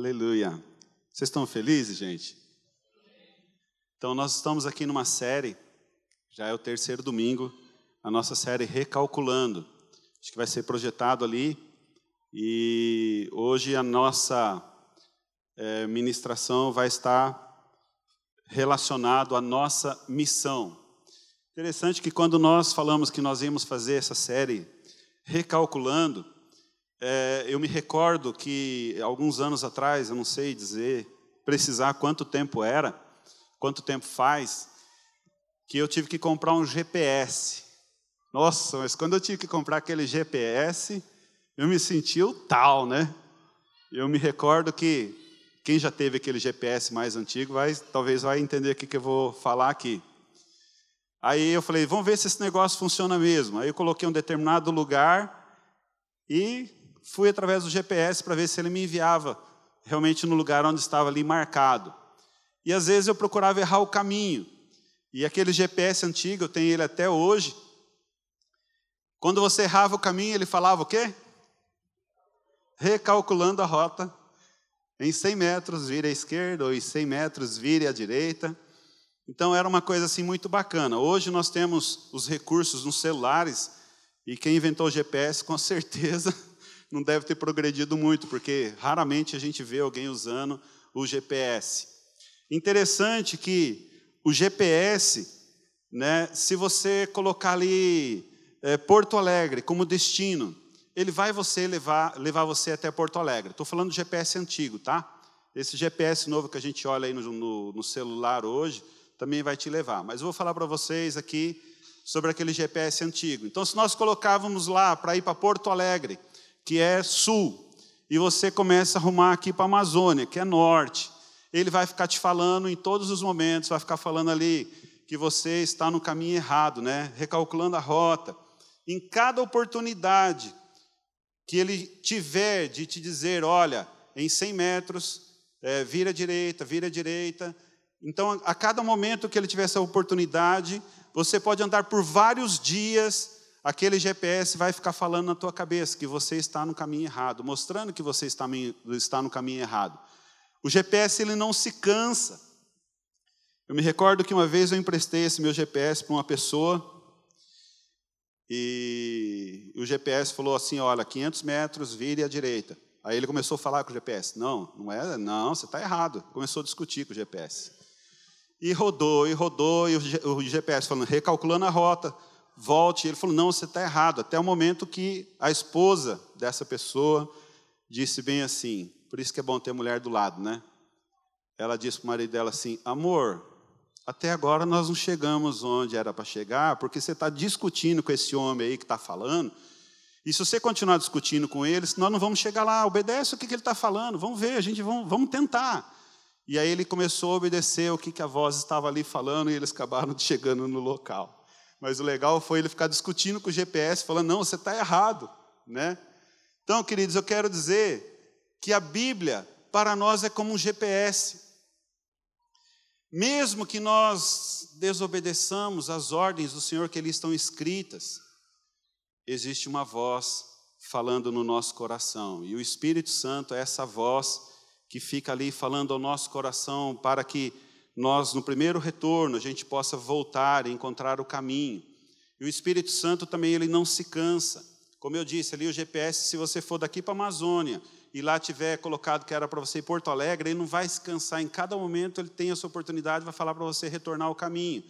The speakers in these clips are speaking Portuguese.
Aleluia. Vocês estão felizes, gente? Então, nós estamos aqui numa série, já é o terceiro domingo, a nossa série Recalculando. Acho que vai ser projetado ali. E hoje a nossa é, ministração vai estar relacionado à nossa missão. Interessante que quando nós falamos que nós íamos fazer essa série Recalculando, é, eu me recordo que alguns anos atrás, eu não sei dizer, precisar quanto tempo era, quanto tempo faz, que eu tive que comprar um GPS. Nossa, mas quando eu tive que comprar aquele GPS, eu me senti o tal, né? Eu me recordo que quem já teve aquele GPS mais antigo vai, talvez vai entender o que eu vou falar aqui. Aí eu falei, vamos ver se esse negócio funciona mesmo. Aí eu coloquei um determinado lugar e fui através do GPS para ver se ele me enviava realmente no lugar onde estava ali marcado. E às vezes eu procurava errar o caminho. E aquele GPS antigo, eu tenho ele até hoje. Quando você errava o caminho, ele falava o quê? Recalculando a rota. Em 100 metros, vire à esquerda, ou em 100 metros, vire à direita. Então era uma coisa assim muito bacana. Hoje nós temos os recursos nos celulares, e quem inventou o GPS, com certeza, não deve ter progredido muito, porque raramente a gente vê alguém usando o GPS. Interessante que o GPS, né, se você colocar ali é, Porto Alegre como destino, ele vai você levar, levar você até Porto Alegre. Estou falando do GPS antigo, tá? Esse GPS novo que a gente olha aí no, no, no celular hoje também vai te levar. Mas eu vou falar para vocês aqui sobre aquele GPS antigo. Então, se nós colocávamos lá para ir para Porto Alegre, que é sul, e você começa a arrumar aqui para a Amazônia, que é norte. Ele vai ficar te falando em todos os momentos, vai ficar falando ali que você está no caminho errado, né? Recalculando a rota. Em cada oportunidade que ele tiver de te dizer, olha, em 100 metros, é, vira à direita, vira à direita. Então, a cada momento que ele tiver essa oportunidade, você pode andar por vários dias aquele GPS vai ficar falando na tua cabeça que você está no caminho errado, mostrando que você está, no caminho errado. O GPS ele não se cansa. Eu me recordo que uma vez eu emprestei esse meu GPS para uma pessoa e o GPS falou assim, olha, 500 metros, vire à direita. Aí ele começou a falar com o GPS. Não, não é, não, você está errado. Começou a discutir com o GPS. E rodou, e rodou, e o GPS falando, recalculando a rota volte. Ele falou: não, você está errado. Até o momento que a esposa dessa pessoa disse bem assim: por isso que é bom ter mulher do lado, né? Ela disse para o marido dela assim: amor, até agora nós não chegamos onde era para chegar, porque você está discutindo com esse homem aí que está falando. E se você continuar discutindo com ele, nós não vamos chegar lá, obedece o que, que ele está falando, vamos ver, a gente vamos, vamos tentar. E aí ele começou a obedecer o que, que a voz estava ali falando e eles acabaram chegando no local. Mas o legal foi ele ficar discutindo com o GPS, falando: não, você está errado. Né? Então, queridos, eu quero dizer que a Bíblia, para nós, é como um GPS. Mesmo que nós desobedeçamos as ordens do Senhor que ali estão escritas, existe uma voz falando no nosso coração. E o Espírito Santo é essa voz que fica ali falando ao nosso coração para que nós, no primeiro retorno, a gente possa voltar e encontrar o caminho. E o Espírito Santo também, ele não se cansa. Como eu disse ali, o GPS, se você for daqui para a Amazônia e lá tiver colocado que era para você ir Porto Alegre, ele não vai se cansar. Em cada momento ele tem essa oportunidade, vai falar para você retornar ao caminho.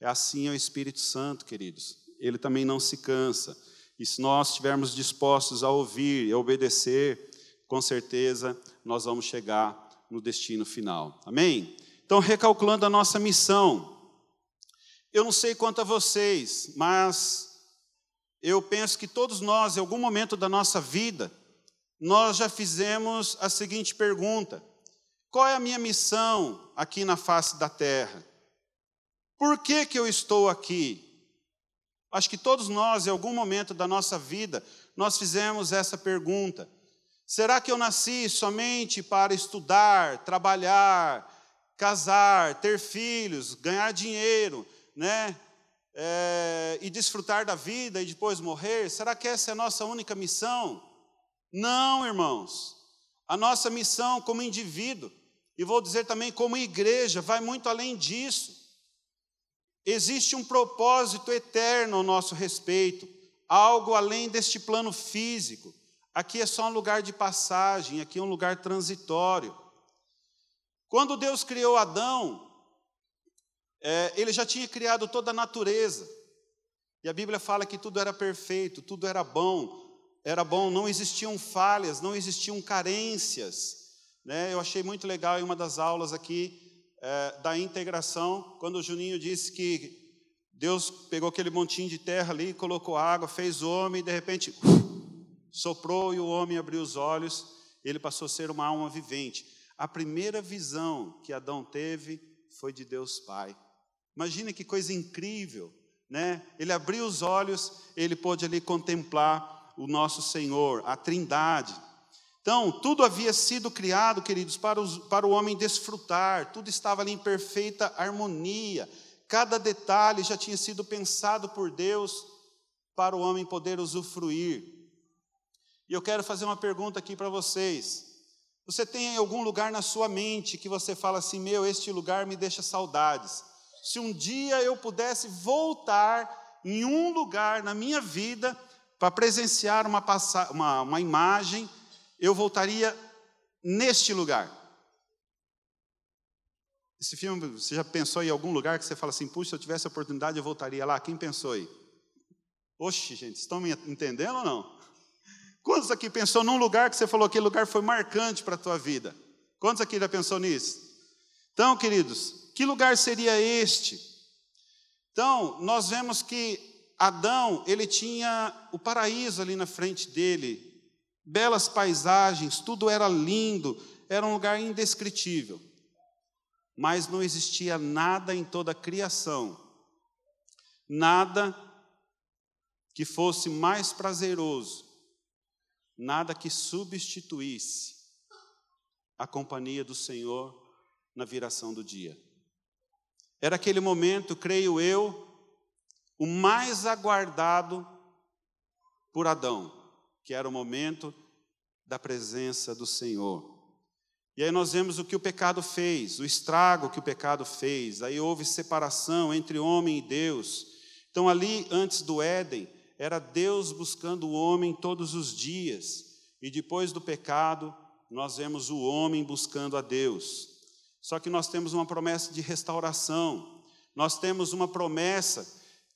É assim é o Espírito Santo, queridos. Ele também não se cansa. E se nós estivermos dispostos a ouvir e a obedecer, com certeza nós vamos chegar no destino final. Amém? Então, recalculando a nossa missão, eu não sei quanto a vocês, mas eu penso que todos nós, em algum momento da nossa vida, nós já fizemos a seguinte pergunta: qual é a minha missão aqui na face da terra? Por que, que eu estou aqui? Acho que todos nós, em algum momento da nossa vida, nós fizemos essa pergunta. Será que eu nasci somente para estudar, trabalhar, casar, ter filhos, ganhar dinheiro, né? É, e desfrutar da vida e depois morrer? Será que essa é a nossa única missão? Não, irmãos. A nossa missão como indivíduo, e vou dizer também como igreja, vai muito além disso. Existe um propósito eterno ao nosso respeito, algo além deste plano físico. Aqui é só um lugar de passagem, aqui é um lugar transitório. Quando Deus criou Adão, é, ele já tinha criado toda a natureza. E a Bíblia fala que tudo era perfeito, tudo era bom, era bom, não existiam falhas, não existiam carências. Né? Eu achei muito legal em uma das aulas aqui é, da integração, quando o Juninho disse que Deus pegou aquele montinho de terra ali, colocou água, fez o homem e de repente soprou e o homem abriu os olhos, ele passou a ser uma alma vivente. A primeira visão que Adão teve foi de Deus Pai. Imagina que coisa incrível, né? Ele abriu os olhos, ele pôde ali contemplar o nosso Senhor, a Trindade. Então, tudo havia sido criado, queridos, para, os, para o homem desfrutar, tudo estava ali em perfeita harmonia, cada detalhe já tinha sido pensado por Deus para o homem poder usufruir. E eu quero fazer uma pergunta aqui para vocês. Você tem algum lugar na sua mente que você fala assim: meu, este lugar me deixa saudades? Se um dia eu pudesse voltar em um lugar na minha vida para presenciar uma, uma, uma imagem eu voltaria neste lugar. Esse filme, você já pensou em algum lugar que você fala assim, puxa, se eu tivesse a oportunidade eu voltaria lá? Quem pensou aí? Oxe, gente, estão me entendendo ou não? Quantos aqui pensou num lugar que você falou que lugar foi marcante para a tua vida? Quantos aqui já pensou nisso? Então, queridos, que lugar seria este? Então, nós vemos que Adão, ele tinha o paraíso ali na frente dele, belas paisagens, tudo era lindo, era um lugar indescritível. Mas não existia nada em toda a criação, nada que fosse mais prazeroso, nada que substituísse a companhia do Senhor na viração do dia. Era aquele momento, creio eu, o mais aguardado por Adão que era o momento da presença do Senhor. E aí nós vemos o que o pecado fez, o estrago que o pecado fez. Aí houve separação entre homem e Deus. Então, ali, antes do Éden, era Deus buscando o homem todos os dias. E depois do pecado, nós vemos o homem buscando a Deus. Só que nós temos uma promessa de restauração. Nós temos uma promessa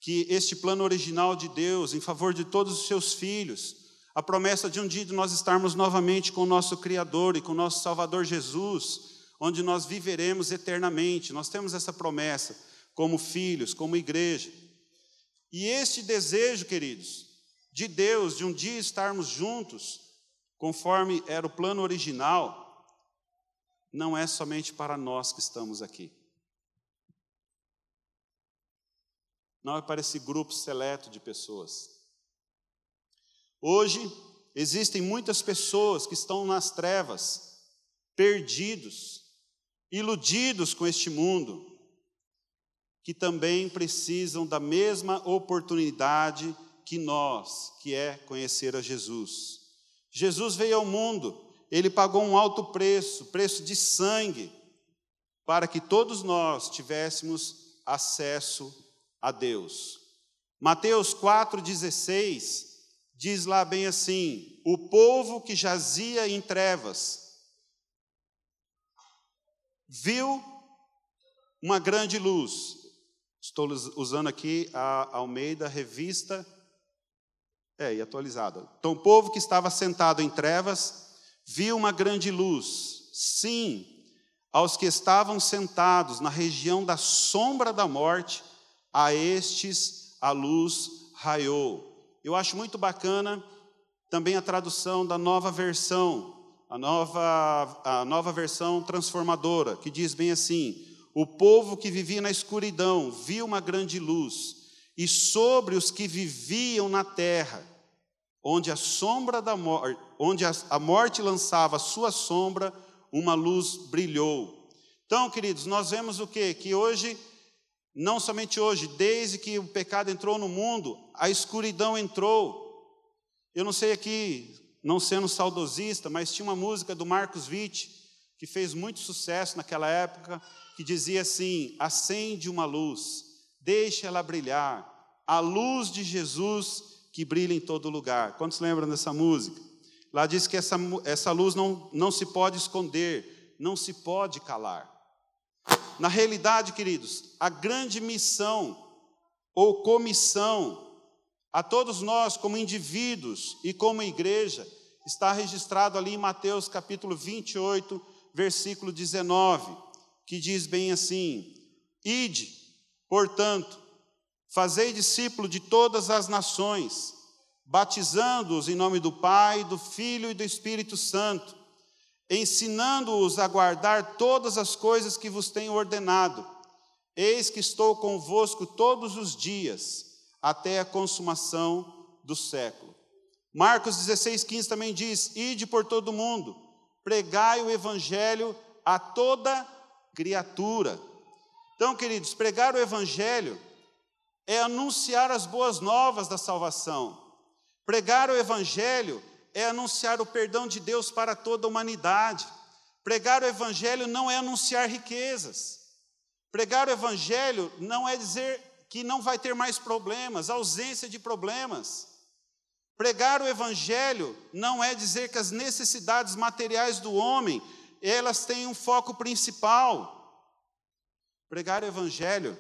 que este plano original de Deus em favor de todos os seus filhos a promessa de um dia de nós estarmos novamente com o nosso Criador e com o nosso Salvador Jesus, onde nós viveremos eternamente. Nós temos essa promessa como filhos, como igreja. E este desejo, queridos, de Deus, de um dia estarmos juntos, conforme era o plano original, não é somente para nós que estamos aqui. Não é para esse grupo seleto de pessoas. Hoje, existem muitas pessoas que estão nas trevas, perdidos, iludidos com este mundo, que também precisam da mesma oportunidade que nós, que é conhecer a Jesus. Jesus veio ao mundo, ele pagou um alto preço, preço de sangue, para que todos nós tivéssemos acesso a Deus. Mateus 4,16 diz lá bem assim: o povo que jazia em trevas viu uma grande luz. Estou usando aqui a Almeida Revista, é, e atualizada. Então, o povo que estava sentado em trevas viu uma grande luz. Sim, aos que estavam sentados na região da sombra da morte, a estes a luz raiou. Eu acho muito bacana também a tradução da nova versão, a nova, a nova versão transformadora, que diz bem assim: O povo que vivia na escuridão viu uma grande luz, e sobre os que viviam na terra, onde a sombra da morte, onde a morte lançava a sua sombra, uma luz brilhou. Então, queridos, nós vemos o que? Que hoje não somente hoje, desde que o pecado entrou no mundo, a escuridão entrou. Eu não sei aqui não sendo saudosista, mas tinha uma música do Marcos Witt, que fez muito sucesso naquela época, que dizia assim: acende uma luz, deixa ela brilhar, a luz de Jesus que brilha em todo lugar. Quantos lembram dessa música? Lá diz que essa, essa luz não, não se pode esconder, não se pode calar. Na realidade, queridos, a grande missão ou comissão a todos nós, como indivíduos e como igreja, está registrado ali em Mateus capítulo 28, versículo 19, que diz bem assim: Ide, portanto, fazei discípulo de todas as nações, batizando-os em nome do Pai, do Filho e do Espírito Santo, ensinando-os a guardar todas as coisas que vos tenho ordenado. Eis que estou convosco todos os dias até a consumação do século. Marcos 16, 15 também diz: Ide por todo o mundo, pregai o evangelho a toda criatura. Então, queridos, pregar o evangelho é anunciar as boas novas da salvação. Pregar o evangelho é anunciar o perdão de Deus para toda a humanidade. Pregar o evangelho não é anunciar riquezas. Pregar o evangelho não é dizer que não vai ter mais problemas, ausência de problemas. Pregar o evangelho não é dizer que as necessidades materiais do homem, elas têm um foco principal. Pregar o evangelho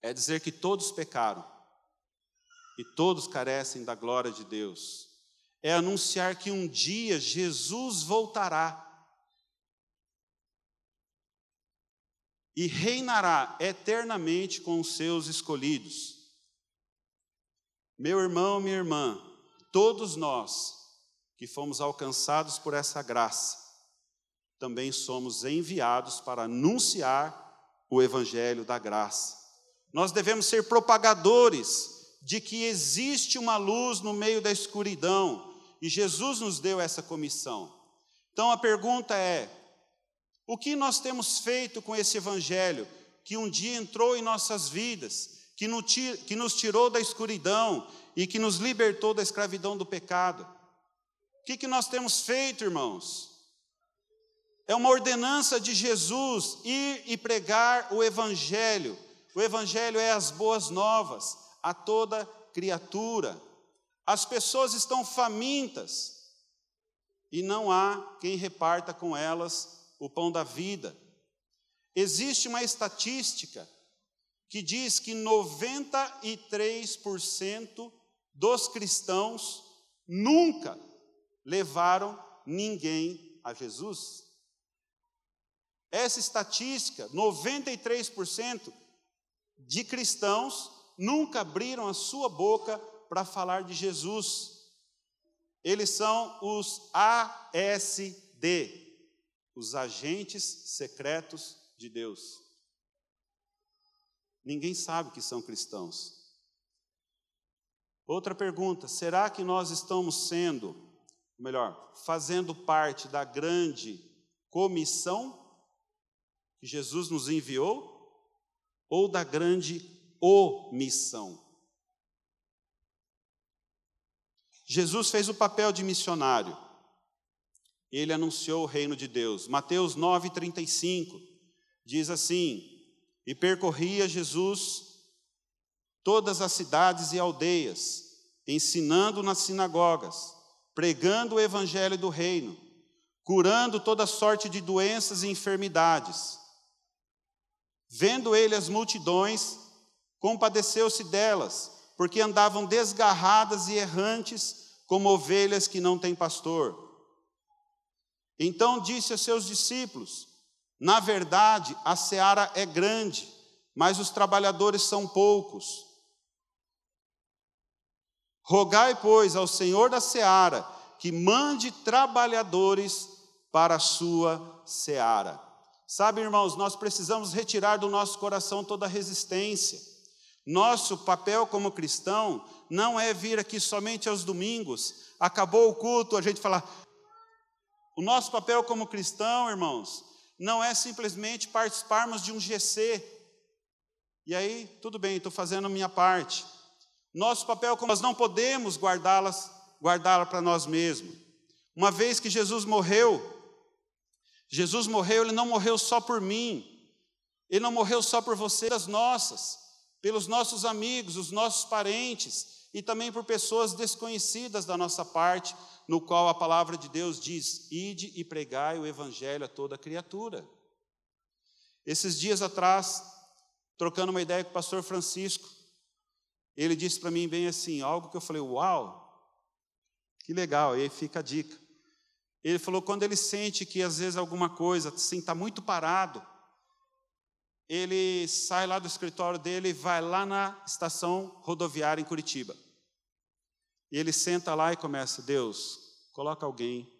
é dizer que todos pecaram e todos carecem da glória de Deus. É anunciar que um dia Jesus voltará e reinará eternamente com os seus escolhidos. Meu irmão, minha irmã, todos nós que fomos alcançados por essa graça, também somos enviados para anunciar o evangelho da graça. Nós devemos ser propagadores de que existe uma luz no meio da escuridão, e Jesus nos deu essa comissão. Então a pergunta é: o que nós temos feito com esse evangelho que um dia entrou em nossas vidas, que nos tirou da escuridão e que nos libertou da escravidão do pecado? O que, nós temos feito, irmãos? É uma ordenança de Jesus ir e pregar o Evangelho. O Evangelho é as boas novas a toda criatura. As pessoas estão famintas e não há quem reparta com elas o pão da vida. Existe uma estatística que diz que 93% dos cristãos nunca levaram ninguém a Jesus. Essa estatística, 93% de cristãos nunca abriram a sua boca para falar de Jesus. Eles são os ASD, os agentes secretos de Deus. Ninguém sabe que são cristãos. Outra pergunta: será que nós estamos sendo, melhor, fazendo parte da grande comissão que Jesus nos enviou ou da grande omissão? Jesus fez o papel de missionário ele anunciou o reino de Deus. Mateus 9:35 diz assim: E percorria Jesus todas as cidades e aldeias, ensinando nas sinagogas, pregando o evangelho do reino, curando toda sorte de doenças e enfermidades. Vendo ele as multidões, compadeceu-se delas, porque andavam desgarradas e errantes, como ovelhas que não têm pastor. Então disse a seus discípulos: Na verdade, a seara é grande, mas os trabalhadores são poucos. Rogai, pois, ao Senhor da seara que mande trabalhadores para a sua seara. Sabe, irmãos, nós precisamos retirar do nosso coração toda resistência. Nosso papel como cristão não é vir aqui somente aos domingos, acabou o culto, a gente falar, o nosso papel como cristão, irmãos, não é simplesmente participarmos de um GC. E aí, tudo bem, estou fazendo a minha parte. Nosso papel, como nós não podemos guardá-las guardá-la para nós mesmos. Uma vez que Jesus morreu, Jesus morreu, ele não morreu só por mim, ele não morreu só por você, das nossas, pelos nossos amigos, os nossos parentes e também por pessoas desconhecidas da nossa parte, no qual a palavra de Deus diz: ide e pregai o evangelho a toda criatura. Esses dias atrás, trocando uma ideia com o pastor Francisco, ele disse para mim bem assim, algo que eu falei, uau, que legal, e aí fica a dica. Ele falou, quando ele sente que às vezes alguma coisa, assim, está muito parado, ele sai lá do escritório dele e vai lá na estação rodoviária em Curitiba. E ele senta lá e começa, Deus, coloca alguém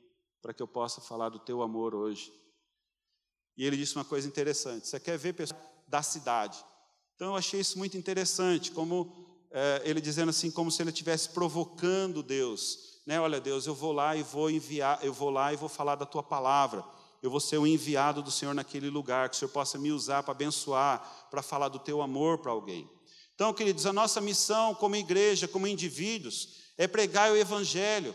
para que eu possa falar do teu amor hoje. E ele disse uma coisa interessante, você quer ver pessoas da cidade. Então eu achei isso muito interessante, como é, ele dizendo assim, como se ele estivesse provocando Deus. Né? Olha, Deus, eu vou lá e vou enviar, eu vou lá e vou falar da tua palavra. Eu vou ser o enviado do Senhor naquele lugar, que o Senhor possa me usar para abençoar, para falar do teu amor para alguém. Então, queridos, a nossa missão como igreja, como indivíduos, é pregar o evangelho,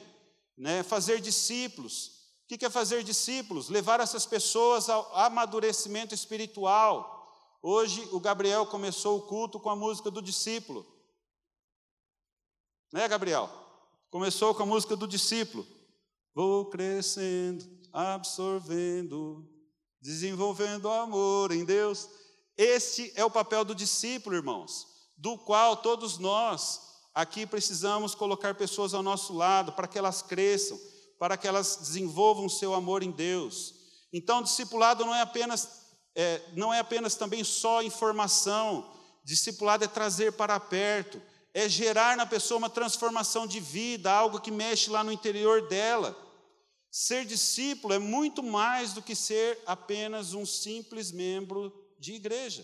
né? fazer discípulos. O que é fazer discípulos? Levar essas pessoas ao amadurecimento espiritual. Hoje o Gabriel começou o culto com a música do discípulo. Né, Gabriel? Começou com a música do discípulo. Vou crescendo, absorvendo, desenvolvendo amor em Deus. Este é o papel do discípulo, irmãos, do qual todos nós aqui precisamos colocar pessoas ao nosso lado para que elas cresçam, para que elas desenvolvam seu amor em Deus. Então, discipulado não é apenas é, não é apenas também só informação. Discipulado é trazer para perto, é gerar na pessoa uma transformação de vida, algo que mexe lá no interior dela. Ser discípulo é muito mais do que ser apenas um simples membro de igreja.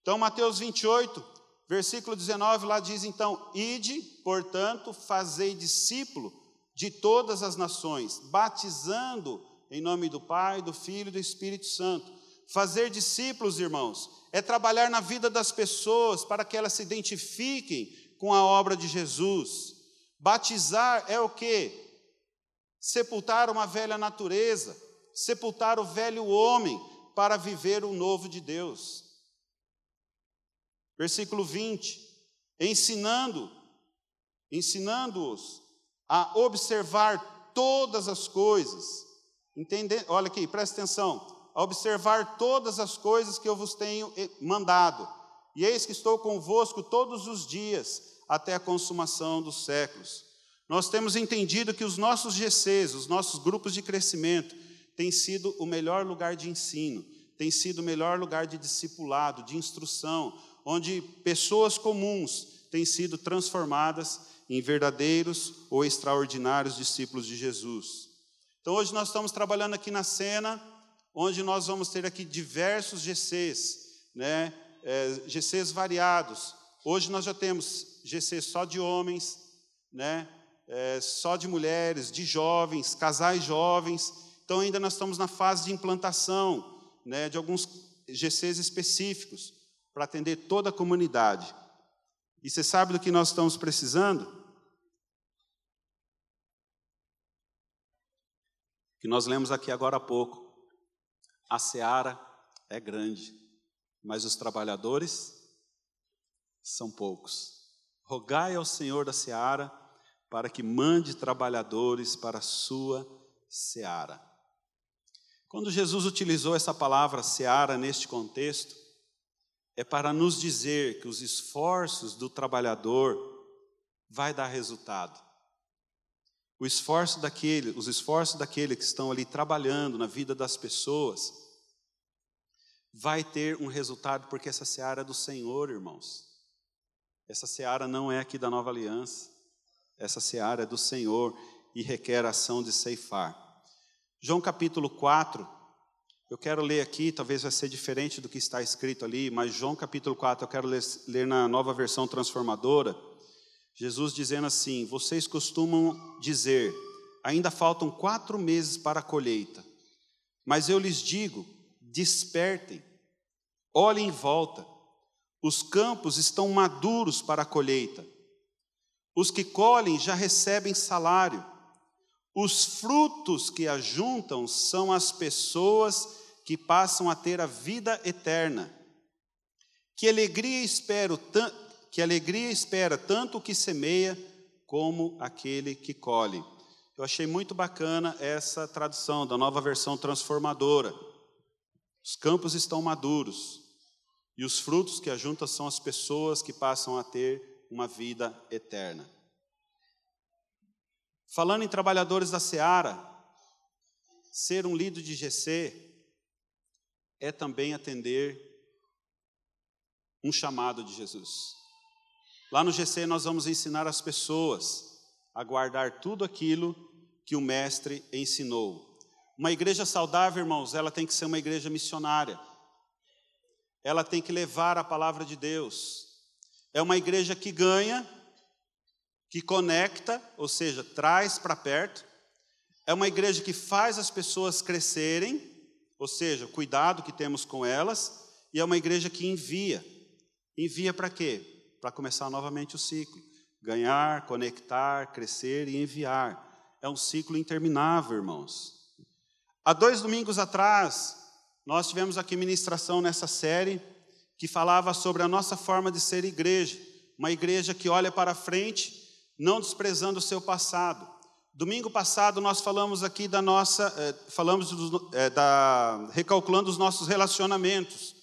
Então, Mateus 28, versículo 19, lá diz: Então, ide, portanto, fazei discípulo de todas as nações, batizando em nome do Pai, do Filho e do Espírito Santo. Fazer discípulos, irmãos, é trabalhar na vida das pessoas para que elas se identifiquem com a obra de Jesus. Batizar é o que? Sepultar uma velha natureza, sepultar o velho homem para viver o novo de Deus. Versículo 20: ensinando, ensinando-os a observar todas as coisas. Entende? Olha aqui, presta atenção a observar todas as coisas que eu vos tenho eh, mandado. E eis que estou convosco todos os dias, até a consumação dos séculos. Nós temos entendido que os nossos GCs, os nossos grupos de crescimento, têm sido o melhor lugar de ensino, têm sido o melhor lugar de discipulado, de instrução, onde pessoas comuns têm sido transformadas em verdadeiros ou extraordinários discípulos de Jesus. Então, hoje nós estamos trabalhando aqui na cena onde nós vamos ter aqui diversos GCs, né? É, GCs variados. Hoje nós já temos GCs só de homens, né? É, só de mulheres, de jovens, casais jovens. Então ainda nós estamos na fase de implantação, né? De alguns GCs específicos para atender toda a comunidade. E você sabe do que nós estamos precisando? Que nós lemos aqui agora há pouco. A seara é grande, mas os trabalhadores são poucos. Rogai ao Senhor da seara para que mande trabalhadores para a sua seara. Quando Jesus utilizou essa palavra seara neste contexto, é para nos dizer que os esforços do trabalhador vai dar resultado. O esforço daquele, os esforços daquele que estão ali trabalhando na vida das pessoas, vai ter um resultado, porque essa seara é do Senhor, irmãos. Essa seara não é aqui da nova aliança. Essa seara é do Senhor e requer ação de ceifar. João capítulo 4, eu quero ler aqui, talvez vai ser diferente do que está escrito ali, mas João capítulo 4, eu quero ler, ler na nova versão transformadora. Jesus dizendo assim: Vocês costumam dizer, ainda faltam quatro meses para a colheita, mas eu lhes digo, despertem, olhem em volta, os campos estão maduros para a colheita. Os que colhem já recebem salário. Os frutos que ajuntam são as pessoas que passam a ter a vida eterna. Que alegria espero, que alegria espera tanto o que semeia como aquele que colhe. Eu achei muito bacana essa tradução da nova versão transformadora. Os campos estão maduros e os frutos que ajuntam são as pessoas que passam a ter uma vida eterna. Falando em trabalhadores da seara, ser um líder de GC é também atender um chamado de Jesus. Lá no GC nós vamos ensinar as pessoas a guardar tudo aquilo que o mestre ensinou. Uma igreja saudável, irmãos, ela tem que ser uma igreja missionária. Ela tem que levar a palavra de Deus. É uma igreja que ganha, que conecta, ou seja, traz para perto. É uma igreja que faz as pessoas crescerem, ou seja, cuidado que temos com elas. E é uma igreja que envia. Envia para quê? para começar novamente o ciclo. Ganhar, conectar, crescer e enviar. É um ciclo interminável, irmãos. Há dois domingos atrás, nós tivemos aqui ministração nessa série que falava sobre a nossa forma de ser igreja. Uma igreja que olha para frente, não desprezando o seu passado. Domingo passado nós falamos aqui da nossa, eh, falamos do, eh, da recalculando os nossos relacionamentos.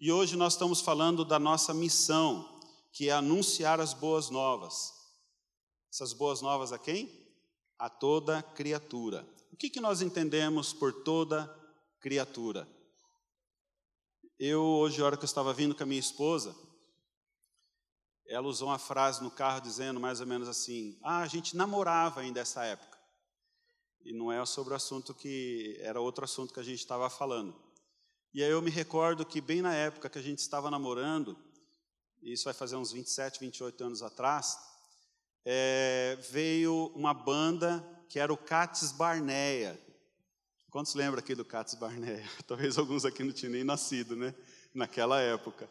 E hoje nós estamos falando da nossa missão que é anunciar as boas novas. Essas boas novas a quem? A toda criatura. O que, que nós entendemos por toda criatura? Eu, hoje, a hora que eu estava vindo com a minha esposa, ela usou uma frase no carro dizendo mais ou menos assim: Ah, a gente namorava ainda essa época. E não é sobre o assunto que. Era outro assunto que a gente estava falando. E aí eu me recordo que, bem na época que a gente estava namorando, isso vai fazer uns 27, 28 anos atrás, é, veio uma banda que era o Cates Barneia. Quantos lembram aqui do Cates Barneia? Talvez alguns aqui não tinham nem nascido, né? Naquela época.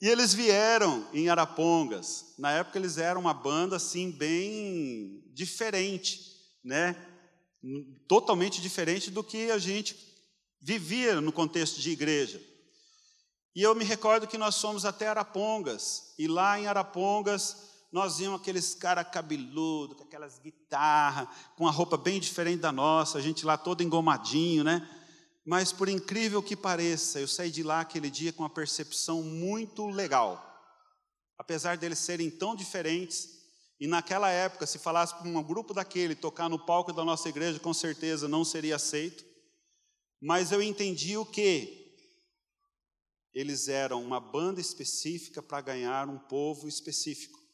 E eles vieram em Arapongas. Na época eles eram uma banda assim bem diferente, né? Totalmente diferente do que a gente vivia no contexto de igreja. E eu me recordo que nós fomos até Arapongas, e lá em Arapongas nós vimos aqueles caras cabeludos, com aquelas guitarras, com a roupa bem diferente da nossa, a gente lá todo engomadinho, né? Mas por incrível que pareça, eu saí de lá aquele dia com uma percepção muito legal. Apesar deles serem tão diferentes, e naquela época, se falasse para um grupo daquele tocar no palco da nossa igreja, com certeza não seria aceito. Mas eu entendi o que? eles eram uma banda específica para ganhar um povo específico.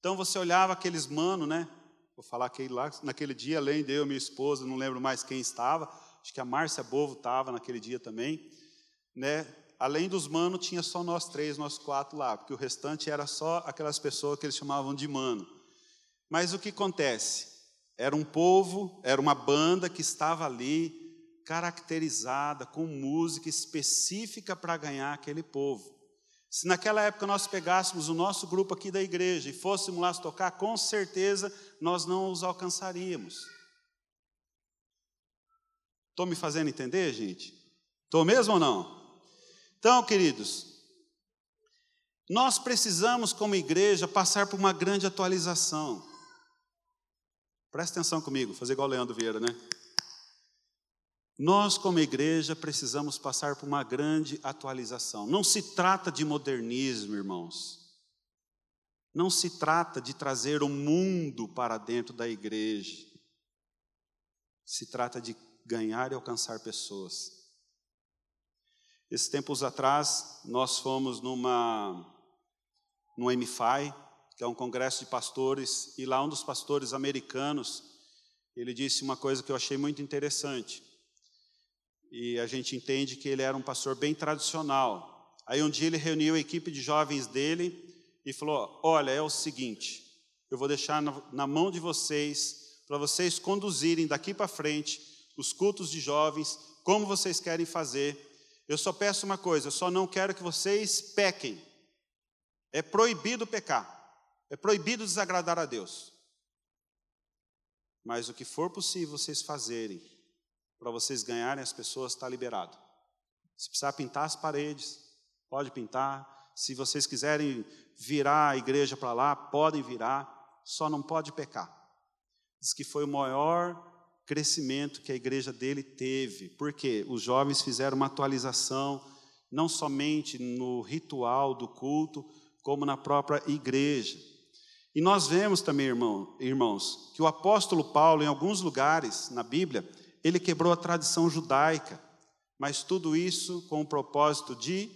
Então você olhava aqueles mano, né? Vou falar que lá naquele dia, além de eu minha esposa, não lembro mais quem estava, acho que a Márcia Bovo estava naquele dia também, né? Além dos mano, tinha só nós três, nós quatro lá, porque o restante era só aquelas pessoas que eles chamavam de mano. Mas o que acontece? Era um povo, era uma banda que estava ali caracterizada, com música específica para ganhar aquele povo. Se naquela época nós pegássemos o nosso grupo aqui da igreja e fôssemos lá tocar, com certeza nós não os alcançaríamos. Estou me fazendo entender, gente? Estou mesmo ou não? Então, queridos, nós precisamos, como igreja, passar por uma grande atualização. Presta atenção comigo, fazer igual o Leandro Vieira, né? Nós, como igreja, precisamos passar por uma grande atualização. Não se trata de modernismo, irmãos. Não se trata de trazer o mundo para dentro da igreja. Se trata de ganhar e alcançar pessoas. Esses tempos atrás, nós fomos numa, numa MFI, que é um congresso de pastores, e lá um dos pastores americanos, ele disse uma coisa que eu achei muito interessante e a gente entende que ele era um pastor bem tradicional. Aí um dia ele reuniu a equipe de jovens dele e falou: Olha, é o seguinte, eu vou deixar na mão de vocês, para vocês conduzirem daqui para frente os cultos de jovens, como vocês querem fazer. Eu só peço uma coisa, eu só não quero que vocês pequem. É proibido pecar. É proibido desagradar a Deus. Mas o que for possível vocês fazerem para vocês ganharem as pessoas está liberado. Se precisar pintar as paredes, pode pintar. Se vocês quiserem virar a igreja para lá, podem virar, só não pode pecar. Diz que foi o maior crescimento que a igreja dele teve, porque os jovens fizeram uma atualização, não somente no ritual do culto, como na própria igreja. E nós vemos também, irmão, irmãos, que o apóstolo Paulo, em alguns lugares na Bíblia, ele quebrou a tradição judaica, mas tudo isso com o propósito de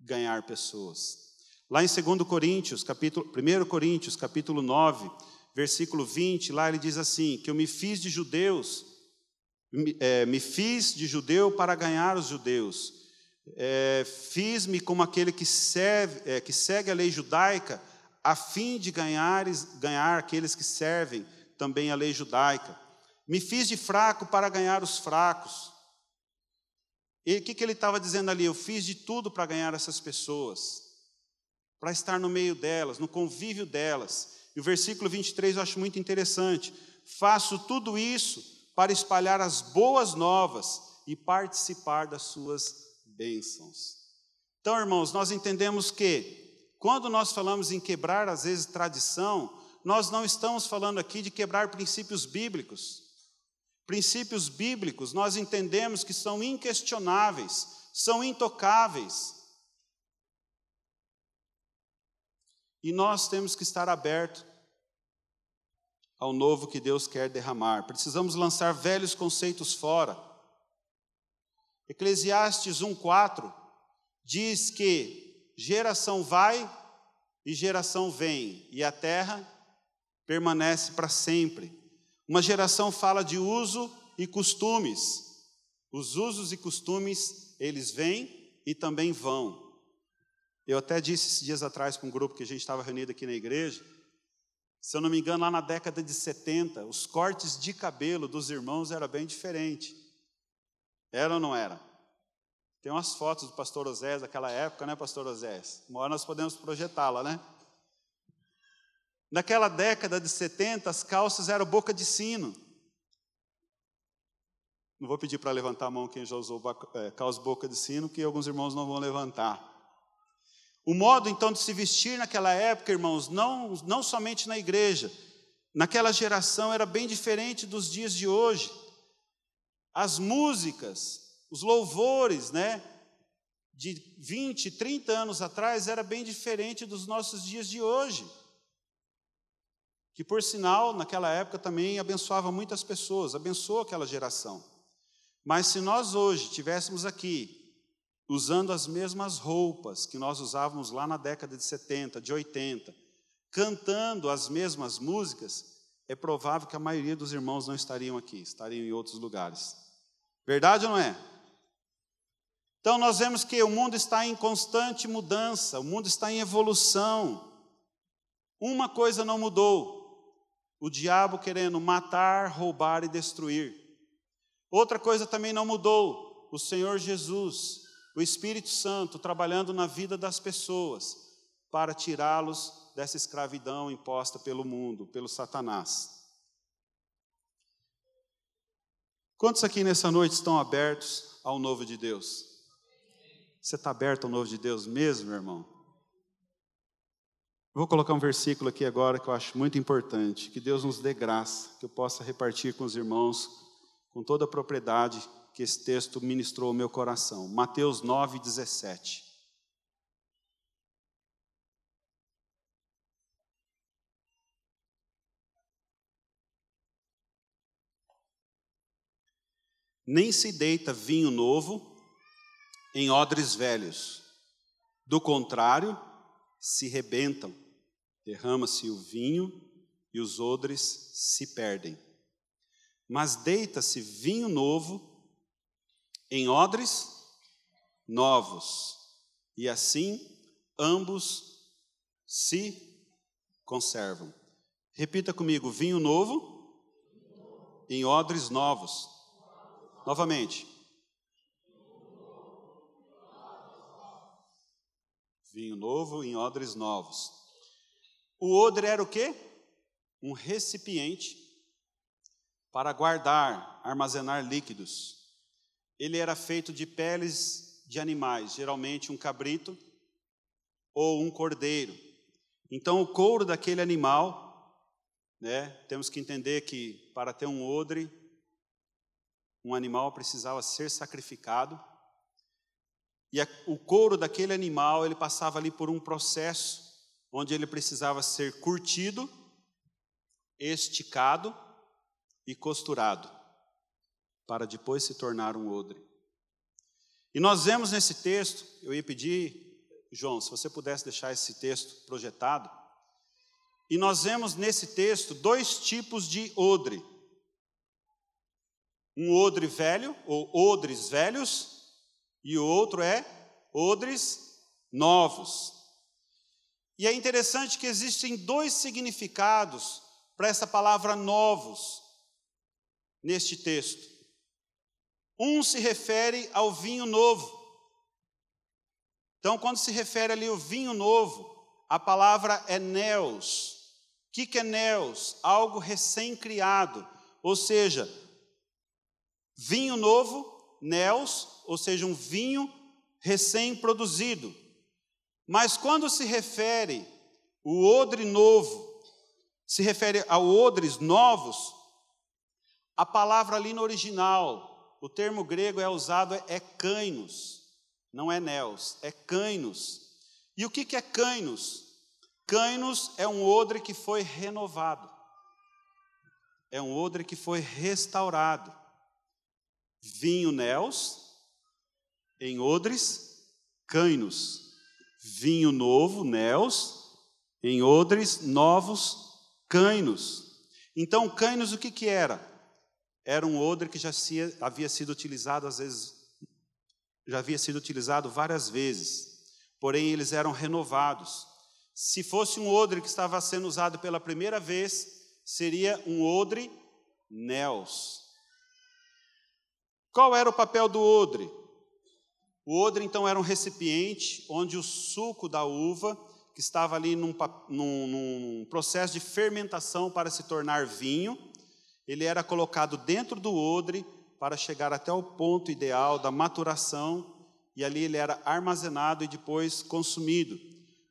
ganhar pessoas. Lá em 2 Coríntios, capítulo, 1 Coríntios, capítulo 9, versículo 20, lá ele diz assim: que eu me fiz de judeus, me, é, me fiz de judeu para ganhar os judeus, é, fiz-me como aquele que, serve, é, que segue a lei judaica, a fim de ganhar, ganhar aqueles que servem também a lei judaica. Me fiz de fraco para ganhar os fracos. E o que, que ele estava dizendo ali? Eu fiz de tudo para ganhar essas pessoas, para estar no meio delas, no convívio delas. E o versículo 23 eu acho muito interessante. Faço tudo isso para espalhar as boas novas e participar das suas bênçãos. Então, irmãos, nós entendemos que quando nós falamos em quebrar, às vezes, tradição, nós não estamos falando aqui de quebrar princípios bíblicos. Princípios bíblicos nós entendemos que são inquestionáveis, são intocáveis. E nós temos que estar abertos ao novo que Deus quer derramar. Precisamos lançar velhos conceitos fora. Eclesiastes 1:4 diz que geração vai e geração vem, e a terra permanece para sempre. Uma geração fala de uso e costumes. Os usos e costumes, eles vêm e também vão. Eu até disse esses dias atrás para um grupo que a gente estava reunido aqui na igreja, se eu não me engano, lá na década de 70, os cortes de cabelo dos irmãos era bem diferente. Era ou não era? Tem umas fotos do pastor Osés daquela época, né, pastor Osés? Uma hora nós podemos projetá-la, né? Naquela década de 70, as calças eram boca de sino. Não vou pedir para levantar a mão quem já usou é, calça boca de sino, que alguns irmãos não vão levantar. O modo então de se vestir naquela época, irmãos, não, não somente na igreja, naquela geração era bem diferente dos dias de hoje. As músicas, os louvores, né, de 20, 30 anos atrás era bem diferente dos nossos dias de hoje. Que por sinal, naquela época também abençoava muitas pessoas, abençoou aquela geração. Mas se nós hoje tivéssemos aqui usando as mesmas roupas que nós usávamos lá na década de 70, de 80, cantando as mesmas músicas, é provável que a maioria dos irmãos não estariam aqui, estariam em outros lugares. Verdade ou não é? Então nós vemos que o mundo está em constante mudança, o mundo está em evolução. Uma coisa não mudou: o diabo querendo matar, roubar e destruir. Outra coisa também não mudou: o Senhor Jesus o Espírito Santo trabalhando na vida das pessoas para tirá-los dessa escravidão imposta pelo mundo, pelo Satanás. Quantos aqui nessa noite estão abertos ao novo de Deus? Você está aberto ao novo de Deus mesmo, meu irmão? Vou colocar um versículo aqui agora que eu acho muito importante. Que Deus nos dê graça, que eu possa repartir com os irmãos com toda a propriedade que esse texto ministrou ao meu coração. Mateus 9, 17. Nem se deita vinho novo em odres velhos. Do contrário, se rebentam, derrama-se o vinho e os odres se perdem. Mas deita-se vinho novo em odres novos, e assim ambos se conservam. Repita comigo: vinho novo em odres novos. Novamente. Vinho novo em odres novos. O odre era o quê? Um recipiente para guardar, armazenar líquidos. Ele era feito de peles de animais, geralmente um cabrito ou um cordeiro. Então, o couro daquele animal, né, temos que entender que para ter um odre, um animal precisava ser sacrificado. E a, o couro daquele animal, ele passava ali por um processo onde ele precisava ser curtido, esticado e costurado, para depois se tornar um odre. E nós vemos nesse texto, eu ia pedir, João, se você pudesse deixar esse texto projetado, e nós vemos nesse texto dois tipos de odre. Um odre velho, ou odres velhos, e o outro é odres novos. E é interessante que existem dois significados para essa palavra novos neste texto. Um se refere ao vinho novo. Então, quando se refere ali ao vinho novo, a palavra é neos. O que, que é neos? Algo recém-criado. Ou seja, vinho novo, neos, ou seja, um vinho recém-produzido. Mas quando se refere o odre novo, se refere a odres novos, a palavra ali no original, o termo grego é usado é kainos, não é neos, é kainos. E o que é kainos? Kainos é um odre que foi renovado, é um odre que foi restaurado. Vinho neos em odres kainos, vinho novo, neos, em odres novos, cainos. Então, cainos o que, que era? era um odre que já havia sido utilizado às vezes, já havia sido utilizado várias vezes, porém eles eram renovados. Se fosse um odre que estava sendo usado pela primeira vez, seria um odre Nels. Qual era o papel do odre? O odre então era um recipiente onde o suco da uva, que estava ali num, num, num processo de fermentação para se tornar vinho, ele era colocado dentro do odre para chegar até o ponto ideal da maturação, e ali ele era armazenado e depois consumido.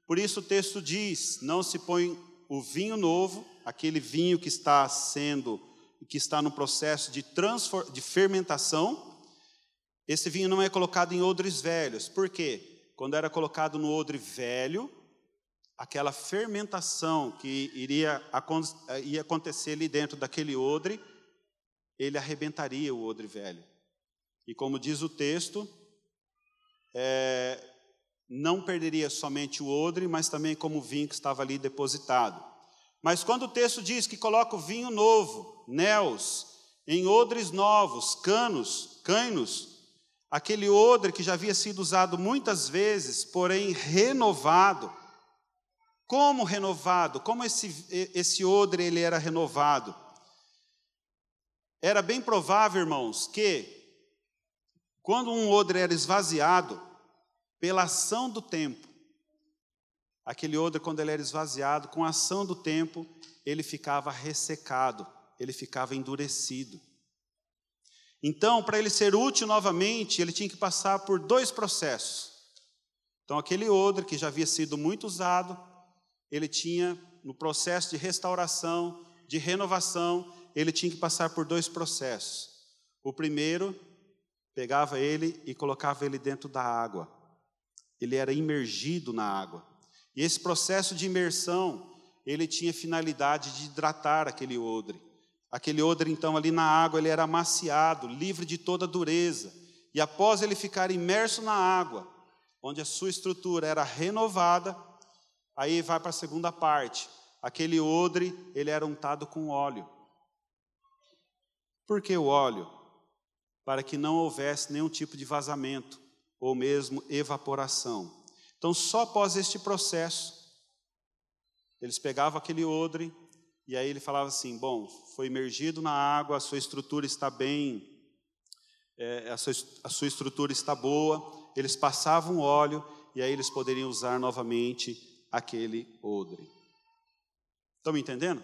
Por isso o texto diz: não se põe o vinho novo, aquele vinho que está sendo, que está no processo de, de fermentação, esse vinho não é colocado em odres velhos. Por quê? Quando era colocado no odre velho, aquela fermentação que iria ia acontecer ali dentro daquele odre, ele arrebentaria o odre velho. E como diz o texto, é, não perderia somente o odre, mas também como o vinho que estava ali depositado. Mas quando o texto diz que coloca o vinho novo, néus, em odres novos, canos, cainos, aquele odre que já havia sido usado muitas vezes, porém renovado, como renovado? Como esse, esse odre ele era renovado? Era bem provável, irmãos, que quando um odre era esvaziado, pela ação do tempo, aquele odre, quando ele era esvaziado, com a ação do tempo, ele ficava ressecado, ele ficava endurecido. Então, para ele ser útil novamente, ele tinha que passar por dois processos. Então, aquele odre que já havia sido muito usado, ele tinha, no processo de restauração, de renovação, ele tinha que passar por dois processos. O primeiro, pegava ele e colocava ele dentro da água. Ele era imergido na água. E esse processo de imersão, ele tinha finalidade de hidratar aquele odre. Aquele odre, então, ali na água, ele era amaciado, livre de toda dureza. E após ele ficar imerso na água, onde a sua estrutura era renovada, Aí vai para a segunda parte. Aquele odre, ele era untado com óleo. Por que o óleo? Para que não houvesse nenhum tipo de vazamento ou mesmo evaporação. Então, só após este processo, eles pegavam aquele odre e aí ele falava assim: bom, foi imergido na água, a sua estrutura está bem, é, a, sua, a sua estrutura está boa. Eles passavam óleo e aí eles poderiam usar novamente aquele odre. Estão me entendendo?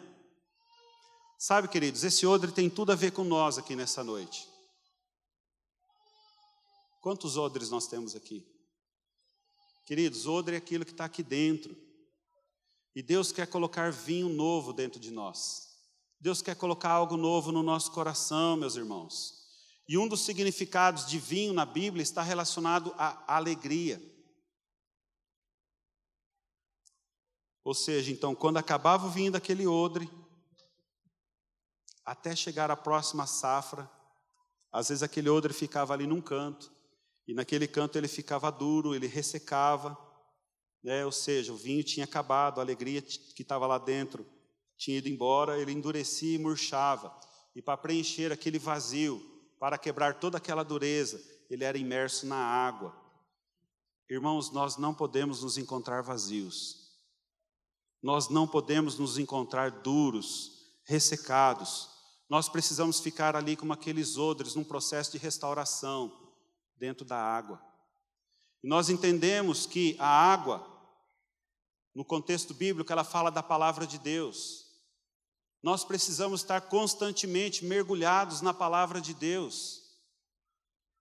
Sabe, queridos, esse odre tem tudo a ver com nós aqui nessa noite. Quantos odres nós temos aqui? Queridos, odre é aquilo que está aqui dentro. E Deus quer colocar vinho novo dentro de nós. Deus quer colocar algo novo no nosso coração, meus irmãos. E um dos significados de vinho na Bíblia está relacionado à alegria. Ou seja, então, quando acabava o vinho daquele odre, até chegar à próxima safra, às vezes aquele odre ficava ali num canto, e naquele canto ele ficava duro, ele ressecava, né? ou seja, o vinho tinha acabado, a alegria que estava lá dentro tinha ido embora, ele endurecia e murchava. E para preencher aquele vazio, para quebrar toda aquela dureza, ele era imerso na água. Irmãos, nós não podemos nos encontrar vazios. Nós não podemos nos encontrar duros, ressecados. Nós precisamos ficar ali como aqueles odres num processo de restauração dentro da água. Nós entendemos que a água, no contexto bíblico, ela fala da palavra de Deus. Nós precisamos estar constantemente mergulhados na palavra de Deus,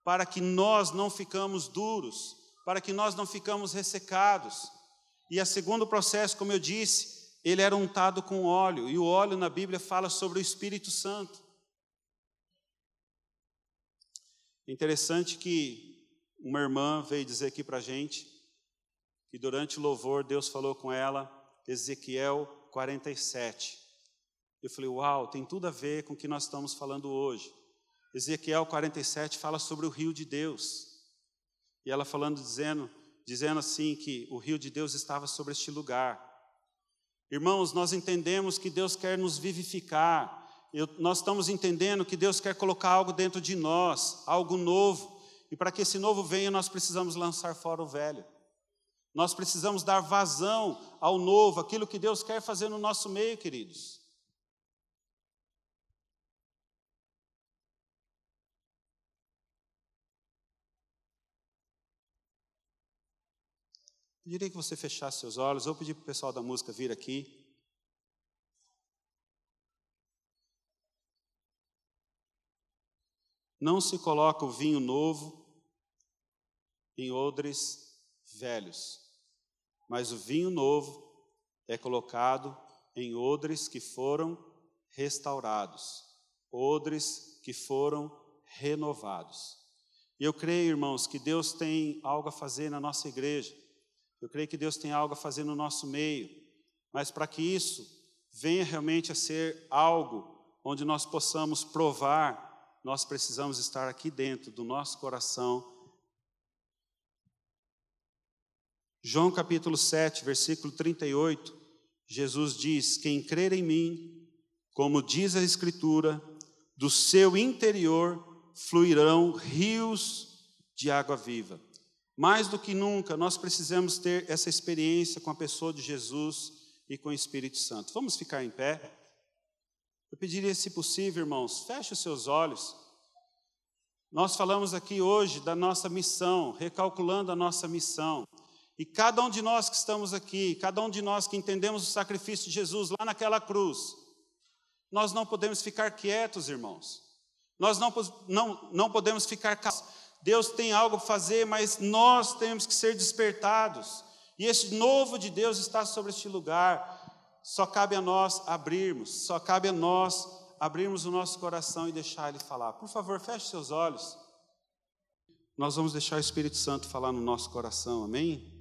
para que nós não ficamos duros, para que nós não ficamos ressecados. E a segundo processo, como eu disse, ele era untado com óleo, e o óleo na Bíblia fala sobre o Espírito Santo. Interessante que uma irmã veio dizer aqui para a gente que durante o louvor Deus falou com ela, Ezequiel 47. Eu falei, uau, tem tudo a ver com o que nós estamos falando hoje. Ezequiel 47 fala sobre o rio de Deus. E ela falando, dizendo, dizendo assim que o rio de Deus estava sobre este lugar. Irmãos, nós entendemos que Deus quer nos vivificar, Eu, nós estamos entendendo que Deus quer colocar algo dentro de nós, algo novo, e para que esse novo venha, nós precisamos lançar fora o velho. Nós precisamos dar vazão ao novo, aquilo que Deus quer fazer no nosso meio, queridos. Pediria que você fechasse seus olhos, ou pedir para o pessoal da música vir aqui. Não se coloca o vinho novo em odres velhos, mas o vinho novo é colocado em odres que foram restaurados, odres que foram renovados. E eu creio, irmãos, que Deus tem algo a fazer na nossa igreja. Eu creio que Deus tem algo a fazer no nosso meio, mas para que isso venha realmente a ser algo onde nós possamos provar, nós precisamos estar aqui dentro do nosso coração. João capítulo 7, versículo 38, Jesus diz: Quem crer em mim, como diz a Escritura, do seu interior fluirão rios de água viva. Mais do que nunca, nós precisamos ter essa experiência com a pessoa de Jesus e com o Espírito Santo. Vamos ficar em pé? Eu pediria, se possível, irmãos, feche os seus olhos. Nós falamos aqui hoje da nossa missão, recalculando a nossa missão. E cada um de nós que estamos aqui, cada um de nós que entendemos o sacrifício de Jesus lá naquela cruz, nós não podemos ficar quietos, irmãos. Nós não, não, não podemos ficar calmos Deus tem algo a fazer, mas nós temos que ser despertados. E esse novo de Deus está sobre este lugar. Só cabe a nós abrirmos, só cabe a nós abrirmos o nosso coração e deixar Ele falar. Por favor, feche seus olhos. Nós vamos deixar o Espírito Santo falar no nosso coração, amém?